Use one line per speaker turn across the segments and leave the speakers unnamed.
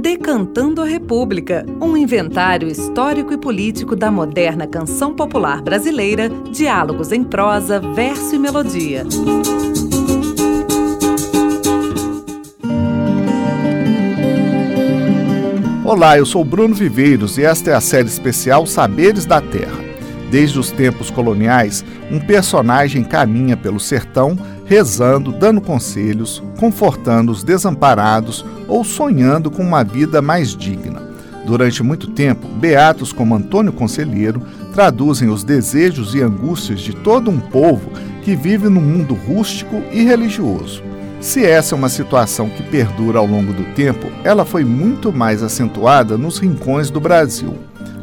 Decantando a República, um inventário histórico e político da moderna canção popular brasileira, diálogos em prosa, verso e melodia.
Olá, eu sou Bruno Viveiros e esta é a série especial Saberes da Terra. Desde os tempos coloniais, um personagem caminha pelo sertão rezando, dando conselhos, confortando os desamparados ou sonhando com uma vida mais digna. Durante muito tempo, beatos como Antônio Conselheiro traduzem os desejos e angústias de todo um povo que vive num mundo rústico e religioso. Se essa é uma situação que perdura ao longo do tempo, ela foi muito mais acentuada nos rincões do Brasil,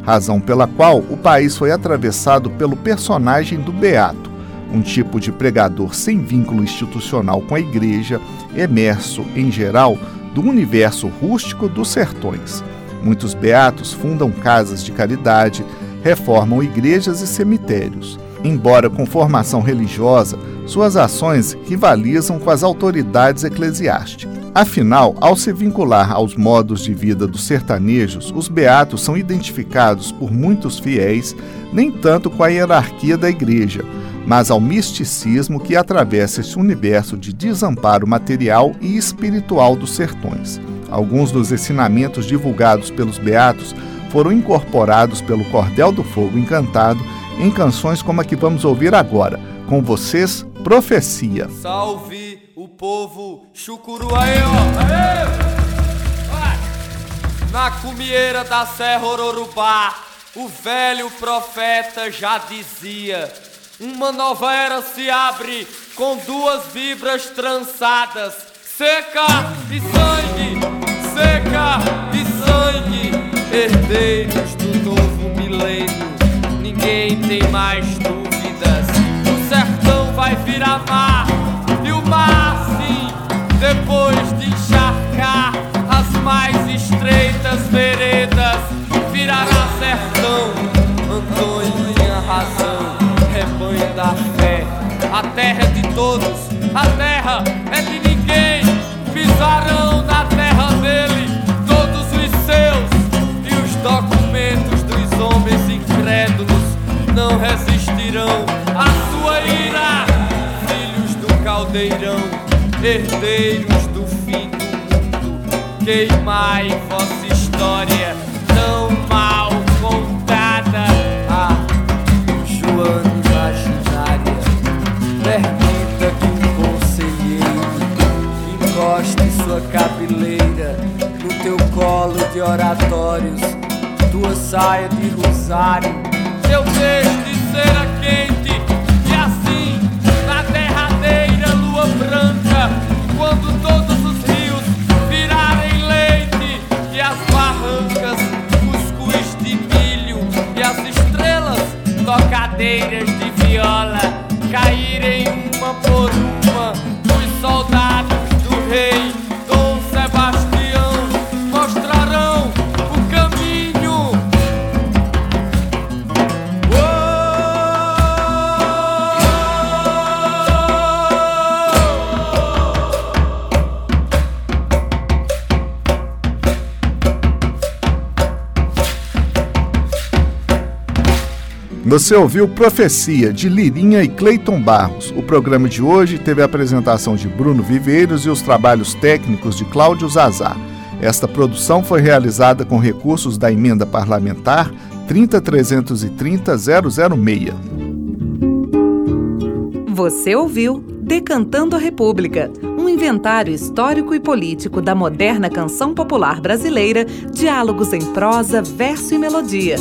razão pela qual o país foi atravessado pelo personagem do Beato, um tipo de pregador sem vínculo institucional com a igreja, emerso, em geral, do universo rústico dos sertões. Muitos beatos fundam casas de caridade, reformam igrejas e cemitérios. Embora com formação religiosa, suas ações rivalizam com as autoridades eclesiásticas. Afinal, ao se vincular aos modos de vida dos sertanejos, os beatos são identificados por muitos fiéis nem tanto com a hierarquia da igreja, mas ao misticismo que atravessa esse universo de desamparo material e espiritual dos sertões. Alguns dos ensinamentos divulgados pelos beatos foram incorporados pelo Cordel do Fogo Encantado em canções como a que vamos ouvir agora. Com vocês, Profecia.
Salve o povo chucuruaê, ó! Na cumieira da Serra Ororubá, o velho profeta já dizia uma nova era se abre com duas vibras trançadas, seca e sangue, seca e sangue, herdeiros do novo milênio. Ninguém tem mais dúvidas. O sertão vai virar mar e o mar, sim, depois de encharcar as mais estreitas veredas, a terra é de ninguém. Pisarão na terra dele todos os seus e os documentos dos homens incrédulos não resistirão à sua ira. Filhos do caldeirão, herdeiros do fim do mundo, queimai vossa história tão mal de oratórios, tua saia de rosário. Eu deixo de ser a quente e assim, na derradeira lua branca, quando todos os rios virarem leite e as barrancas cuscuz de milho e as estrelas tocadeiras de viola caírem uma por uma
Você ouviu Profecia, de Lirinha e Cleiton Barros. O programa de hoje teve a apresentação de Bruno Viveiros e os trabalhos técnicos de Cláudio Zazar. Esta produção foi realizada com recursos da emenda parlamentar 30330-006.
Você ouviu Decantando a República, um inventário histórico e político da moderna canção popular brasileira, diálogos em prosa, verso e melodia.